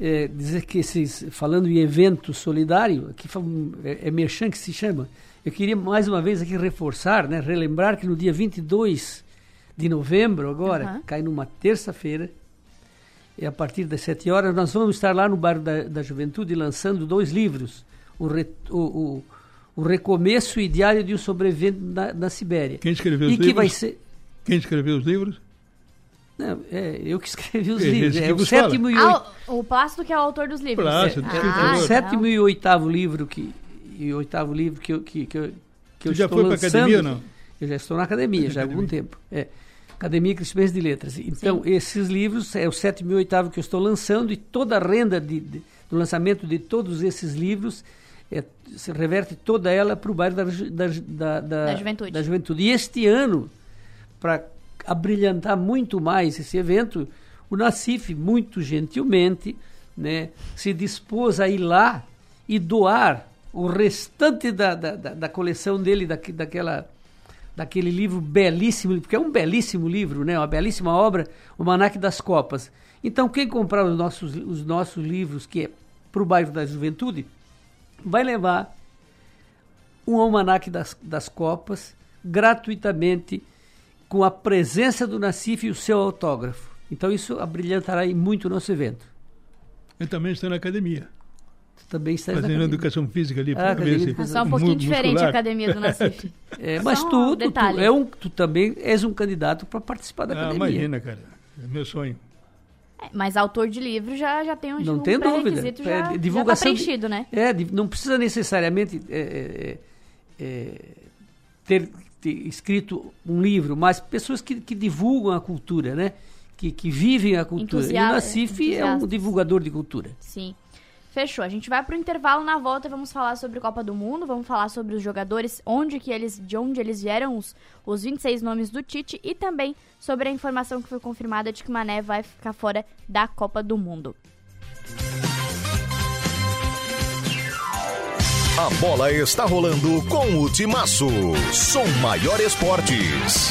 É, dizer que esses, falando em evento solidário, fa- é, é Merchan que se chama, eu queria mais uma vez aqui reforçar, né, relembrar que no dia 22 de novembro, agora,
Aham.
cai numa terça-feira, e a partir das 7 horas, nós vamos estar lá no Bairro da, da Juventude lançando dois livros, o, re- o, o, o Recomeço e Diário de um Sobrevivente na, na Sibéria.
Quem escreveu
e
os
que vai
livros?
ser...
Quem escreveu os livros?
Não, é, eu que escrevi os
Esse
livros. É o sétimo e oito.
Ah, o, Plácido que é o autor dos livros.
Plácido,
ah,
escritor.
então.
o sétimo e oitavo livro que e o oitavo livro que eu que, que eu, que eu
já
estou
foi
lançando.
academia ou não?
Eu já estou na academia já há algum tempo. É. Academia Cristimense de Letras. Então, esses livros é o sétimo e oitavo que eu estou lançando e toda a renda de, de- do lançamento de todos esses livros é, se reverte toda ela para o bairro da, da, da, da,
Da juventude.
da juventude. E este ano, para abrilhantar muito mais esse evento, o Nacif, muito gentilmente, né, se dispôs a ir lá e doar o restante da, da, da, da coleção dele, daque- daquela, daquele livro belíssimo, porque é um belíssimo livro, né, uma belíssima obra, o Manac das Copas. Então, quem comprar os nossos, os nossos livros, que é para o bairro da Juventude, vai levar um almanaque das, das Copas gratuitamente com a presença do Nacif e o seu autógrafo. Então isso abrilhantará muito o nosso evento.
Eu também estou na academia.
Tu também está na
Fazendo
academia.
educação física ali.
Ah,
ver se-
É só um pouquinho diferente a
muscular.
academia do Nassif. [laughs]
É, mas
um
tu, tu, é um, tu também és um candidato para participar da
Ah,
academia.
imagina, cara. É meu sonho.
É, Mas autor de livro já, já tem um,
Não
um
tem dúvida. É,
já,
de- divulgação
já
de-
tá preenchido, né?
É, não precisa necessariamente é, é, é, ter, ter escrito um livro, mas pessoas que, que divulgam a cultura, né? Que, que vivem a cultura. E o Nacif é um divulgador de cultura.
Sim. Fechou. A gente vai pro intervalo na volta vamos falar sobre Copa do Mundo, vamos falar sobre os jogadores, onde que eles, de onde eles vieram, os, os 26 nomes do Tite e também sobre a informação que foi confirmada de que Mané vai ficar fora da Copa do Mundo.
A bola está rolando com o Timaço. Som Maior Esportes.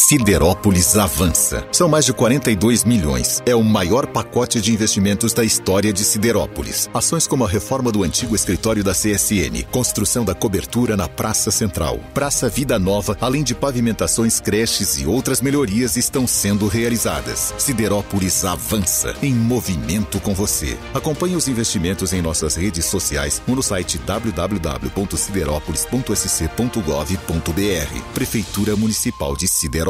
Siderópolis avança. São mais de 42 milhões. É o maior pacote de investimentos da história de Siderópolis. Ações como a reforma do antigo escritório da CSN, construção da cobertura na Praça Central, Praça Vida Nova, além de pavimentações, creches e outras melhorias estão sendo realizadas. Siderópolis avança em movimento com você. Acompanhe os investimentos em nossas redes sociais ou no site www.siderópolis.sc.gov.br. Prefeitura Municipal de Siderópolis.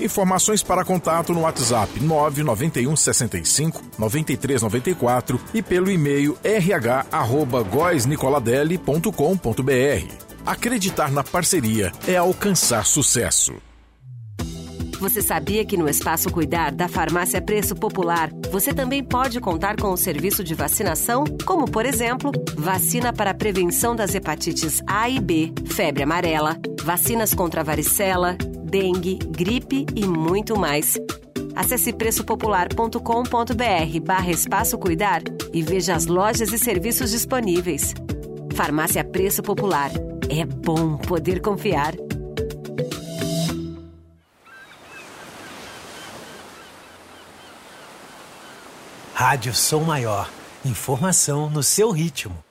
Informações para contato no WhatsApp 991 65 93 94 e pelo e-mail rh@goisnicoladelli.com.br. Acreditar na parceria é alcançar sucesso.
Você sabia que no Espaço Cuidar da Farmácia Preço Popular você também pode contar com o serviço de vacinação, como por exemplo, vacina para a prevenção das hepatites A e B, febre amarela, vacinas contra varicela, dengue, gripe e muito mais. Acesse preçopopular.com.br barra Espaço Cuidar e veja as lojas e serviços disponíveis. Farmácia Preço Popular. É bom poder confiar.
Rádio Som Maior. Informação no seu ritmo.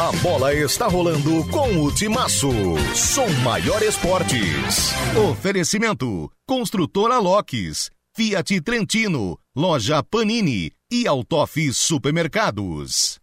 A bola está rolando com o Timaço. Som Maior Esportes. Oferecimento: Construtora Locks, Fiat Trentino, Loja Panini e Autof Supermercados.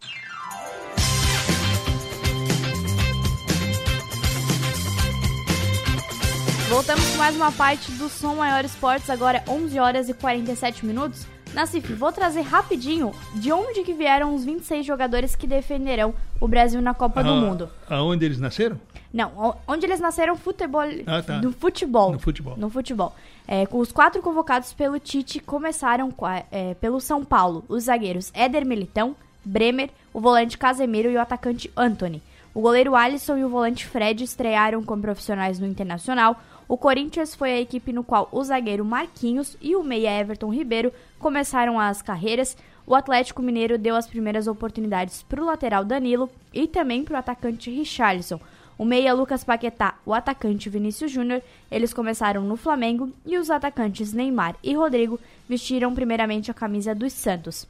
Voltamos com mais uma parte do Som Maior Esportes, agora 11 horas e 47 minutos. Nacife, vou trazer rapidinho de onde que vieram os 26 jogadores que defenderão o Brasil na Copa do
Ah,
Mundo.
Aonde eles nasceram?
Não, onde eles nasceram futebol,
Ah, tá.
do futebol.
No futebol.
No futebol. É, com os quatro convocados pelo Tite começaram é, pelo São Paulo, os zagueiros Éder Militão, Bremer, o volante Casemiro e o atacante Anthony. O goleiro Alisson e o volante Fred estrearam como profissionais no Internacional. O Corinthians foi a equipe no qual o zagueiro Marquinhos e o meia Everton Ribeiro começaram as carreiras. O Atlético Mineiro deu as primeiras oportunidades para o lateral Danilo e também para o atacante Richarlison. O meia Lucas Paquetá, o atacante Vinícius Júnior, eles começaram no Flamengo e os atacantes Neymar e Rodrigo vestiram primeiramente a camisa dos Santos.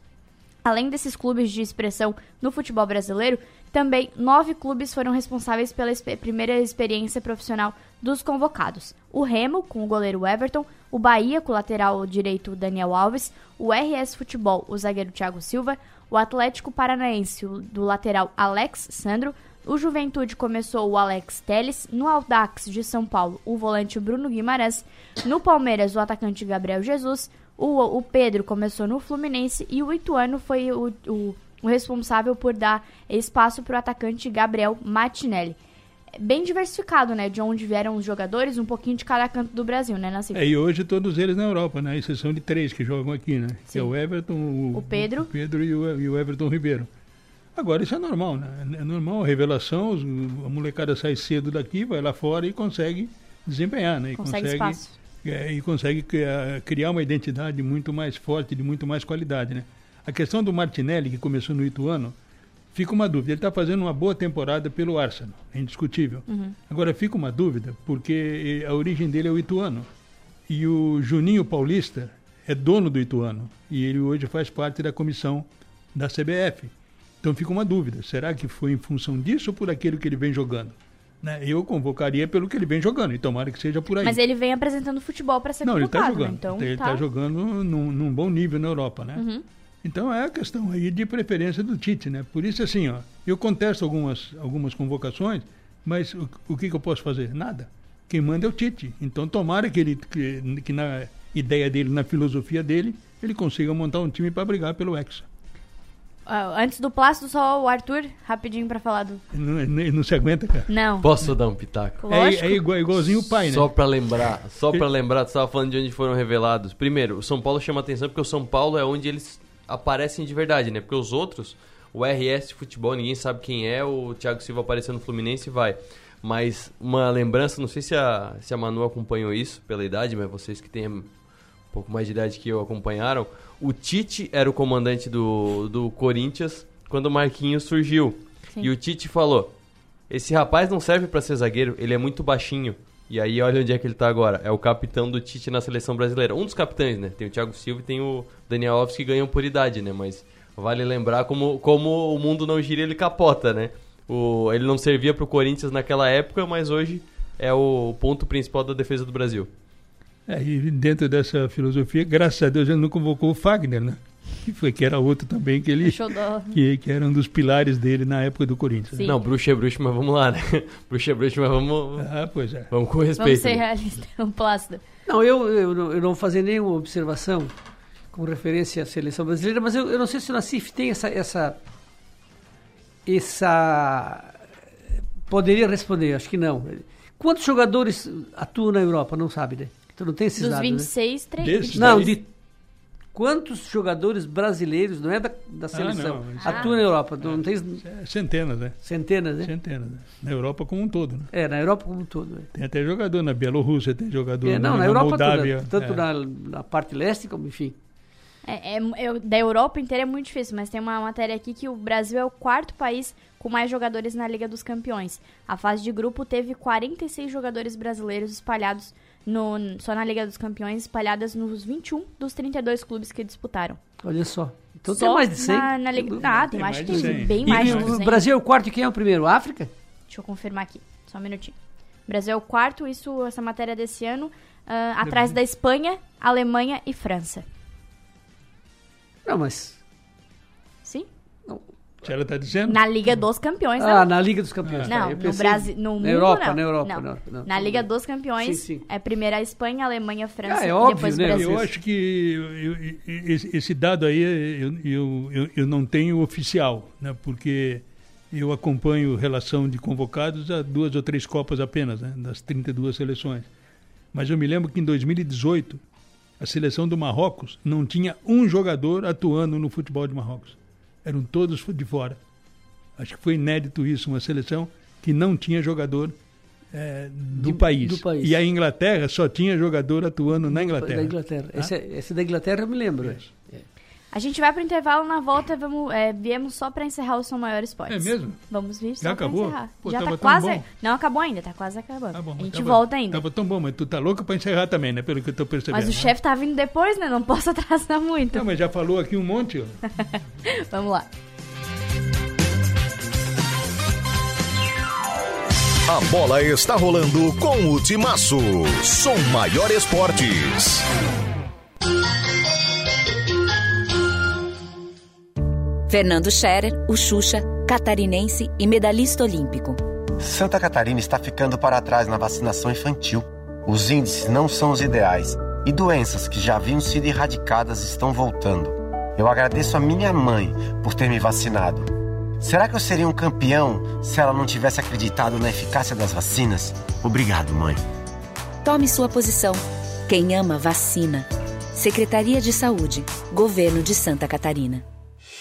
Além desses clubes de expressão no futebol brasileiro, também nove clubes foram responsáveis pela primeira experiência profissional dos convocados. O Remo, com o goleiro Everton, o Bahia, com o lateral direito Daniel Alves, o RS Futebol, o zagueiro Thiago Silva, o Atlético Paranaense, do lateral Alex Sandro, o Juventude começou o Alex Teles, no Audax de São Paulo, o volante Bruno Guimarães, no Palmeiras, o atacante Gabriel Jesus, o, o Pedro começou no Fluminense e o Ituano foi o, o, o responsável por dar espaço para o atacante Gabriel Martinelli. É Bem diversificado, né? De onde vieram os jogadores, um pouquinho de cada canto do Brasil, né, Nacife?
É, e hoje todos eles na Europa, né? Exceção de três que jogam aqui, né? Que é o Everton, o,
O Pedro.
o Pedro e, o, e o Everton Ribeiro. Agora, isso é normal, né? É normal, a revelação, os- a molecada sai cedo daqui, vai lá fora e consegue desempenhar, né? E
Consegue espaço.
É, e consegue criar, criar uma identidade muito mais forte, de muito mais qualidade, né? A questão do Martinelli, que começou no Ituano, fica uma dúvida. Ele está fazendo uma boa temporada pelo Arsenal, é indiscutível.
Uhum.
Agora, fica uma dúvida, porque a origem dele é o Ituano. E o Juninho Paulista é dono do Ituano. E ele hoje faz parte da comissão da CBF. Então fica uma dúvida: será que foi em função disso ou por aquilo que ele vem jogando? Né? Eu convocaria pelo que ele vem jogando, e tomara que seja por aí.
Mas ele vem apresentando futebol para ser
Não, ele está
convocado,
jogando.
né? Então,
ele
tá.
está jogando num, num bom nível na Europa, né?
Uhum.
Então é a questão aí de preferência do Tite, né? Por isso, assim, ó, eu contesto algumas, algumas convocações, mas o, o que, que eu posso fazer? Nada. Quem manda é o Tite. Então tomara que ele, que, que na ideia dele, na filosofia dele, ele consiga montar um time para brigar pelo Hexa.
Ah, antes do Plácido, só o Arthur, rapidinho pra falar do.
Não, não se aguenta, cara.
Não.
Posso dar um pitaco?
É, é igual, igualzinho o pai, né?
Só pra lembrar, só pra lembrar, tu estava falando de onde foram revelados. Primeiro, o São Paulo chama atenção porque o São Paulo é onde eles aparecem de verdade, né? Porque os outros, o RS de futebol, ninguém sabe quem é, o Thiago Silva apareceu no Fluminense e vai. Mas uma lembrança, não sei se a, se a Manu acompanhou isso pela idade, mas vocês que têm um pouco mais de idade que eu acompanharam. O Tite era o comandante do, do Corinthians quando o Marquinhos surgiu.
Sim.
E o Tite falou: Esse rapaz não serve para ser zagueiro, ele é muito baixinho. E aí, olha onde é que ele tá agora. É o capitão do Tite na seleção brasileira. Um dos capitães, né? Tem o Thiago Silva e tem o Daniel Alves que ganham por idade, né? Mas vale lembrar como, como o mundo não gira, ele capota, né? O, ele não servia pro Corinthians naquela época, mas hoje é o ponto principal da defesa do Brasil.
É, e dentro dessa filosofia, graças a Deus, ele não convocou o Fagner, né? Que, [laughs] foi, que era outro também que ele. Que, que era um dos pilares dele na época do Corinthians. né?
Não, bruxo é bruxo, mas vamos lá, né? [laughs] Bruxo é bruxo, mas vamos.
Ah, pois é.
Vamos com
Vamos
respeito.
ser
né?
realistas. O [laughs] Plácido.
Não, eu, eu, não- eu não vou fazer nenhuma observação com referência à seleção brasileira, mas eu, eu não sei se o Nassif tem essa, essa. Essa. Poderia responder, acho que não. Quantos jogadores atuam na Europa? Não sabe, né? Então não tem esses
Dos
dados.
26,
né?
três.
Desses
Não,
daí?
de quantos jogadores brasileiros, não é da, da seleção,
não, isso-
atuam na Europa? Não tem
É, Centenas, né?
centenas, né?
Centenas. Né? Na Europa como um todo, né?
É, na Europa como um todo. né?
Tem até jogador na Bielorrússia, tem jogador
É, não,
na,
na Europa
Moldávia.
toda, tanto
é.
na, na parte leste como, enfim.
É, é- eu- da Europa inteira é muito difícil, mas tem uma matéria aqui que o Brasil é o quarto país com mais jogadores na Liga dos Campeões. A fase de grupo teve 46 jogadores brasileiros espalhados no, só na Liga dos Campeões, espalhadas nos 21 dos 32 clubes que disputaram.
Olha só. Então
Só
tem mais de 100.
Na, na Liga... Ah, tem, mais,
mais
que
de
tem
100.
bem
E
mais de
o
200.
Brasil é o quarto e quem é o primeiro? África?
Deixa eu confirmar aqui, só um minutinho. Brasil é o quarto, isso, essa matéria desse ano, ah, atrás da Espanha, Alemanha e França.
Não, mas.
Ela está dizendo.
Na Liga dos Campeões,
Ah,
não.
na Liga dos Campeões. tá.
Não,
Eu
no Brasil, no mundo
na Europa,
não.
na Europa.
Não.
não, não,
Na Liga dos Campeões,
Sim, sim.
é primeiro a Espanha, Alemanha, França
Ah, é
e
óbvio,
depois o
né?
Brasil.
Eu acho que eu- eu- esse, esse dado aí eu, eu, eu, eu não tenho oficial, né? porque eu acompanho relação de convocados a duas ou três Copas apenas, né? das 32 seleções. Mas eu me lembro que em 2018 a seleção do Marrocos não tinha um jogador atuando no futebol de Marrocos. Eram todos de fora. Acho que foi inédito isso, uma seleção que não tinha jogador eh, do,
De-
país.
do país.
E a Inglaterra só tinha jogador atuando na Inglaterra.
Da Inglaterra. Esse, é- esse da Inglaterra eu me lembro. é.
A gente vai pro intervalo, na volta vamos, é, viemos só pra encerrar o Som Maior Esportes.
É mesmo?
Vamos vir só
Já
pra
acabou?
encerrar.
Pô,
Já tá quase...
bom.
Não acabou ainda, tá quase acabando. a gente
Tava-
volta ainda.
Tava tão bom, mas tu tá louco pra encerrar também, né? Pelo que eu tô percebendo.
Mas o
né?
chefe tá vindo depois, né? Não posso [laughs] atrasar muito.
Não, mas já falou aqui um monte. ó. [laughs]
Vamos lá.
A bola está rolando com o Timaço. Som Maior Esportes.
Fernando Scherer, o Xuxa, catarinense e medalhista olímpico.
Santa Catarina está ficando para trás na vacinação infantil. Os índices não são os ideais e doenças que já haviam sido erradicadas estão voltando. Eu agradeço a minha mãe por ter me vacinado. Será que eu seria um campeão se ela não tivesse acreditado na eficácia das vacinas? Obrigado, mãe.
Tome sua posição. Quem ama, vacina. Secretaria de Saúde. Governo de Santa Catarina.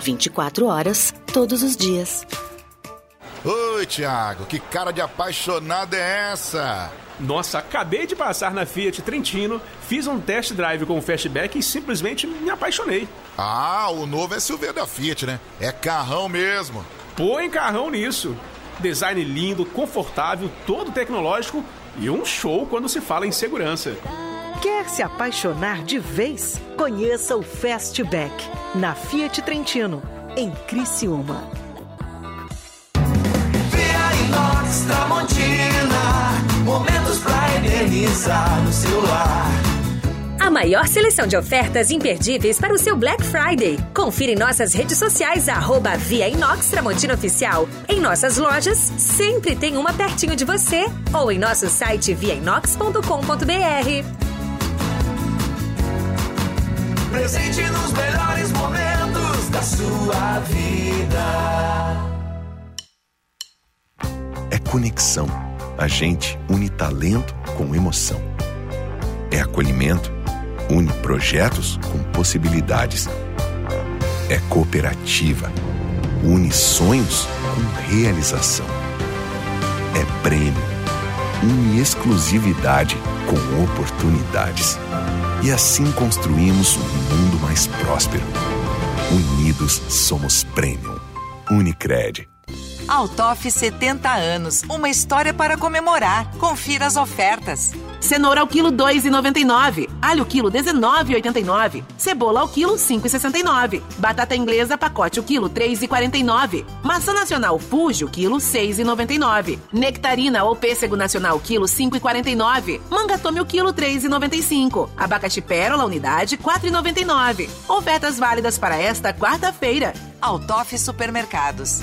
24 horas, todos os dias.
Oi, Thiago, que cara de apaixonado é essa?
Nossa, acabei de passar na Fiat Trentino, fiz um test drive com o Fastback e simplesmente me apaixonei.
Ah, o novo SUV da Fiat, né? É carrão mesmo.
Põe carrão nisso. Design lindo, confortável, todo tecnológico e um show quando se fala em segurança.
Quer se apaixonar de vez? Conheça o Fastback na Fiat Trentino, em Criciúma.
Inox Tramontina, momentos pra eternizar no celular.
A maior seleção de ofertas imperdíveis para o seu Black Friday. Confira em nossas redes sociais, arroba Via Inox Tramontina Oficial. Em nossas lojas, sempre tem uma pertinho de você. Ou em nosso site viainox.com.br.
Presente nos melhores momentos da sua vida.
É conexão. A gente une talento com emoção. É acolhimento. Une projetos com possibilidades. É cooperativa. Une sonhos com realização. É prêmio. Une exclusividade com oportunidades. E assim construímos um mundo mais próspero. Unidos somos Premium. Unicred.
Altoff 70 anos, uma história para comemorar. Confira as ofertas.
Cenoura ao quilo 2,99. Alho quilo 19,89. Cebola ao quilo 5,69. Batata inglesa pacote o quilo 3,49. Maçã nacional Fuji o quilo 6,99. Nectarina ou pêssego nacional quilo 5,49. Manga tome o quilo 3,95. Abacaxi pérola unidade 4,99. Ofertas válidas para esta quarta-feira.
Altoff Supermercados.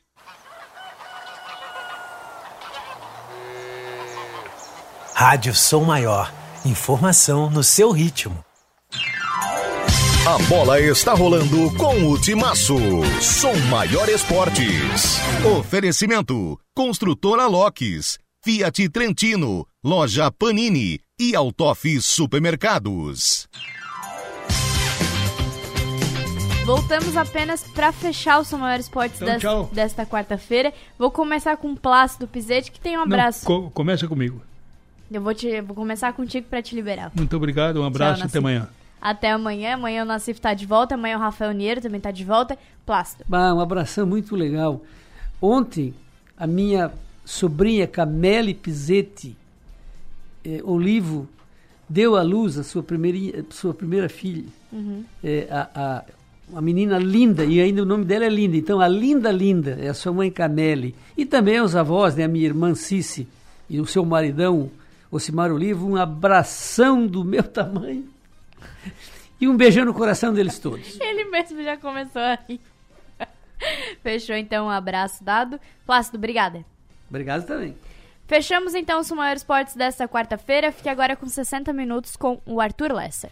Rádio Som Maior. Informação no seu ritmo.
A bola está rolando com o Timaço. Som Maior Esportes. Oferecimento: Construtora Locks, Fiat Trentino, Loja Panini e Altoff Supermercados.
Voltamos apenas para fechar o São Maior Esportes
Então,
des- desta quarta-feira. Vou começar com o Plácido Pizete, que tem um
Não,
abraço.
co- começa comigo.
Eu vou, te, vou começar contigo para te liberar.
Muito obrigado, um abraço,
Tchau,
até amanhã.
Até amanhã. Amanhã o Nassif tá de volta. Amanhã o Rafael Niero também tá de volta. Plácido.
Ah, um abração muito legal. Ontem, a minha sobrinha Camille Pizzetti eh, Olivo deu à luz a sua primeira, sua primeira filha.
Uhum.
É, a, a, uma menina linda, e ainda o nome dela é Linda. Então, a Linda Linda é a sua mãe Camille. E também os avós, né, a minha irmã Cici e o seu maridão, Ocimar Olivo. Um abração do meu tamanho. E um beijão no coração deles todos.
Ele mesmo já começou a rir. Fechou então, um abraço dado. Plácido, obrigada.
Obrigado também.
Fechamos então os maiores esportes desta quarta-feira. Fique agora com 60 minutos com o Arthur Lesser.